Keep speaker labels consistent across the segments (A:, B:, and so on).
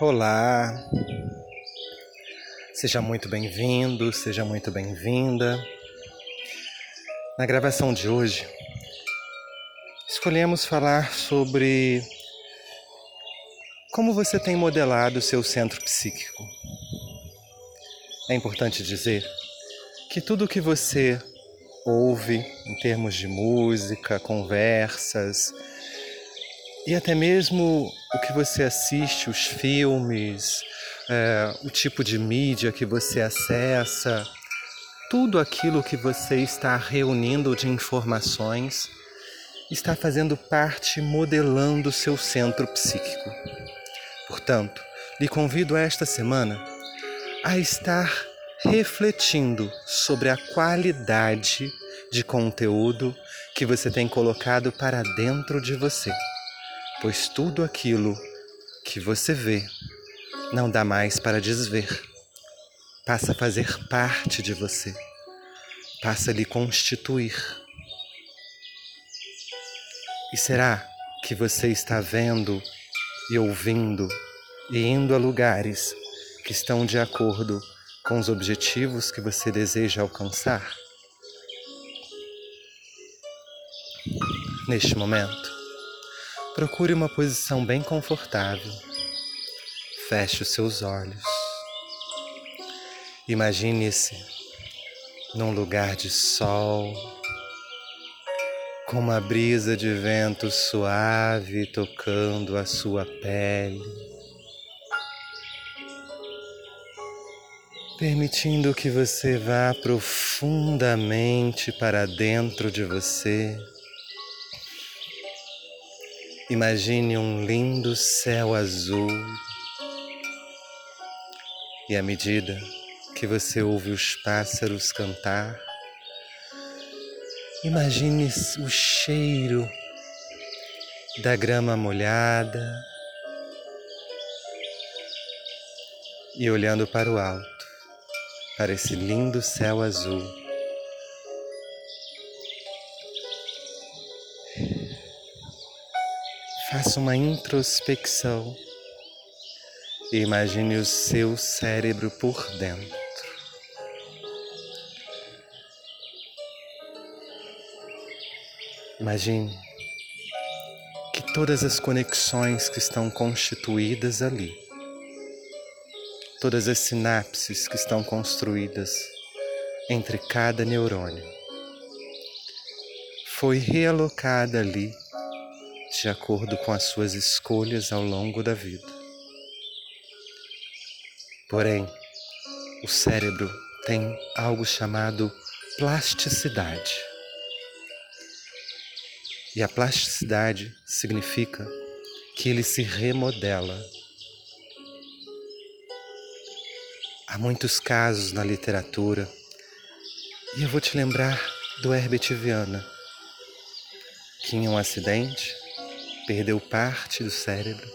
A: Olá, seja muito bem-vindo, seja muito bem-vinda. Na gravação de hoje, escolhemos falar sobre como você tem modelado o seu centro psíquico. É importante dizer que tudo o que você ouve em termos de música, conversas, e até mesmo o que você assiste, os filmes, é, o tipo de mídia que você acessa, tudo aquilo que você está reunindo de informações está fazendo parte, modelando seu centro psíquico. Portanto, lhe convido esta semana a estar refletindo sobre a qualidade de conteúdo que você tem colocado para dentro de você pois tudo aquilo que você vê não dá mais para desver, passa a fazer parte de você, passa a lhe constituir. E será que você está vendo e ouvindo e indo a lugares que estão de acordo com os objetivos que você deseja alcançar? Neste momento, Procure uma posição bem confortável. Feche os seus olhos. Imagine-se num lugar de sol, com uma brisa de vento suave tocando a sua pele, permitindo que você vá profundamente para dentro de você Imagine um lindo céu azul e à medida que você ouve os pássaros cantar, imagine o cheiro da grama molhada e olhando para o alto, para esse lindo céu azul. Faça uma introspecção e imagine o seu cérebro por dentro. Imagine que todas as conexões que estão constituídas ali, todas as sinapses que estão construídas entre cada neurônio, foi realocada ali de acordo com as suas escolhas ao longo da vida. Porém, o cérebro tem algo chamado plasticidade. E a plasticidade significa que ele se remodela. Há muitos casos na literatura, e eu vou te lembrar do Herbert Viana, que em um acidente perdeu parte do cérebro,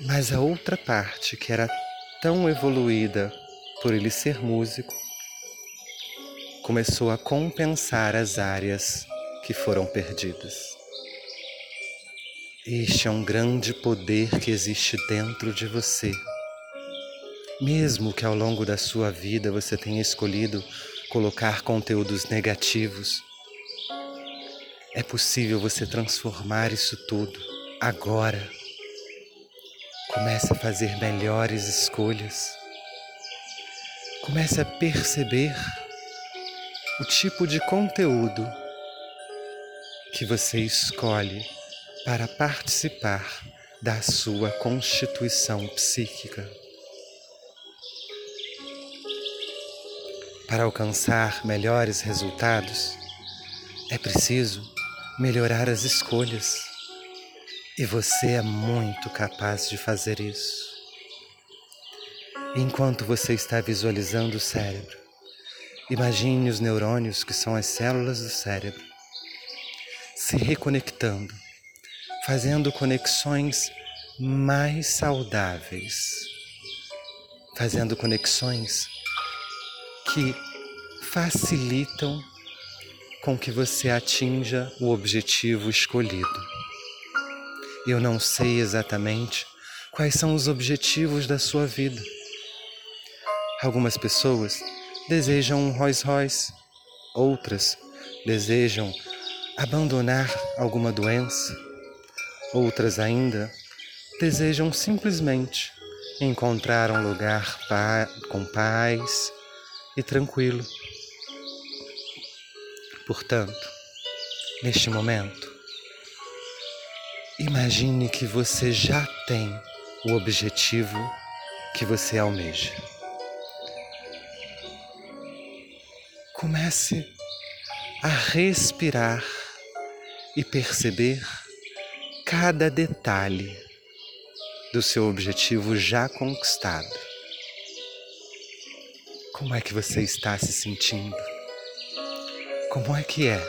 A: mas a outra parte, que era tão evoluída por ele ser músico, começou a compensar as áreas que foram perdidas. Este é um grande poder que existe dentro de você. Mesmo que ao longo da sua vida você tenha escolhido colocar conteúdos negativos, é possível você transformar isso tudo agora. Comece a fazer melhores escolhas. Comece a perceber o tipo de conteúdo que você escolhe para participar da sua constituição psíquica. Para alcançar melhores resultados, é preciso melhorar as escolhas. E você é muito capaz de fazer isso. Enquanto você está visualizando o cérebro, imagine os neurônios, que são as células do cérebro, se reconectando, fazendo conexões mais saudáveis, fazendo conexões que facilitam com que você atinja o objetivo escolhido. Eu não sei exatamente quais são os objetivos da sua vida. Algumas pessoas desejam um Rolls Royce, outras desejam abandonar alguma doença, outras ainda desejam simplesmente encontrar um lugar pa com paz e tranquilo. Portanto, neste momento, imagine que você já tem o objetivo que você almeja. Comece a respirar e perceber cada detalhe do seu objetivo já conquistado. Como é que você está se sentindo? Como é que é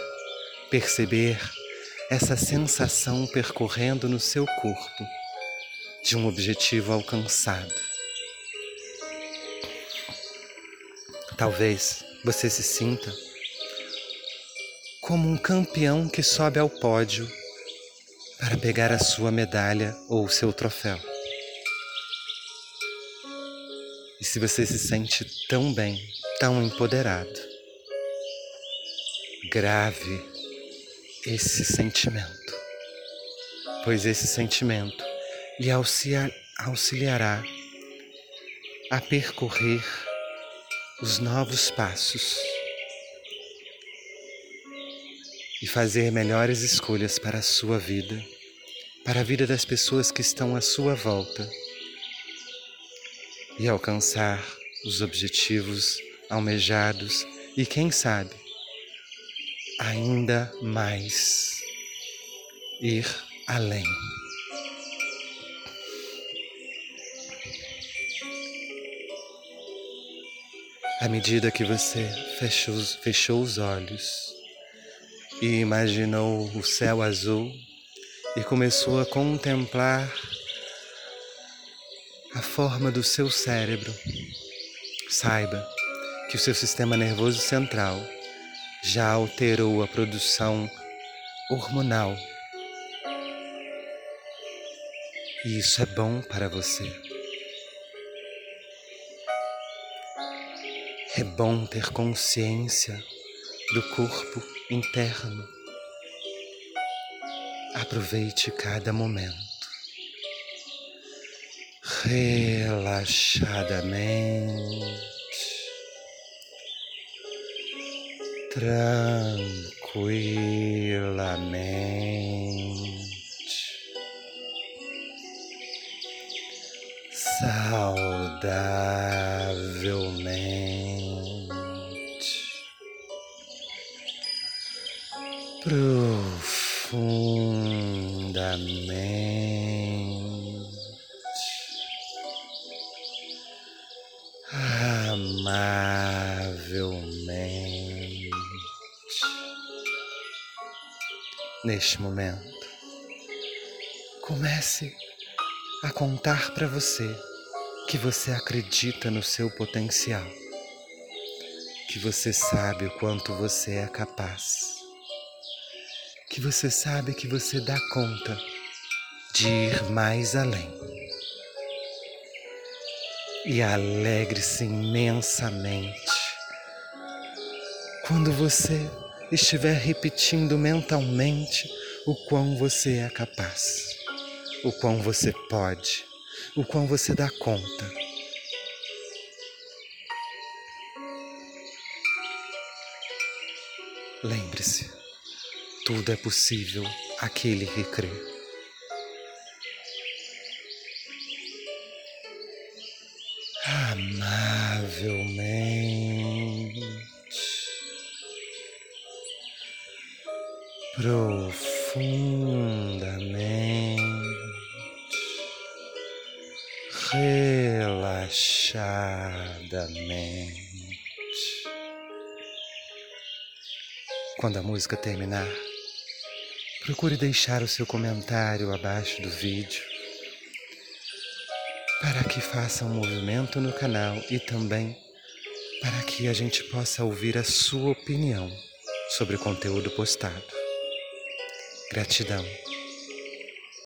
A: perceber essa sensação percorrendo no seu corpo de um objetivo alcançado? Talvez você se sinta como um campeão que sobe ao pódio para pegar a sua medalha ou o seu troféu. E se você se sente tão bem, tão empoderado, grave esse sentimento, pois esse sentimento lhe auxiliará a percorrer os novos passos e fazer melhores escolhas para a sua vida, para a vida das pessoas que estão à sua volta e alcançar os objetivos almejados e, quem sabe, ainda mais ir além. À medida que você fechou, fechou os olhos, e imaginou o céu azul e começou a contemplar a forma do seu cérebro. Saiba que o seu sistema nervoso central já alterou a produção hormonal. E isso é bom para você. É bom ter consciência do corpo interno. Aproveite cada momento relaxadamente, tranquilamente, saudavelmente. profundamente, neste momento, comece a contar para você que você acredita no seu potencial, que você sabe o quanto você é capaz que você sabe que você dá conta de ir mais além. E alegre-se imensamente quando você estiver repetindo mentalmente o quão você é capaz, o quão você pode, o quão você dá conta. Lembre-se, tudo é possível aquele que crê. Amavelmente, profundamente, relaxadamente. Quando a música terminar, Procure deixar o seu comentário abaixo do vídeo para que faça um movimento no canal e também para que a gente possa ouvir a sua opinião sobre o conteúdo postado. Gratidão.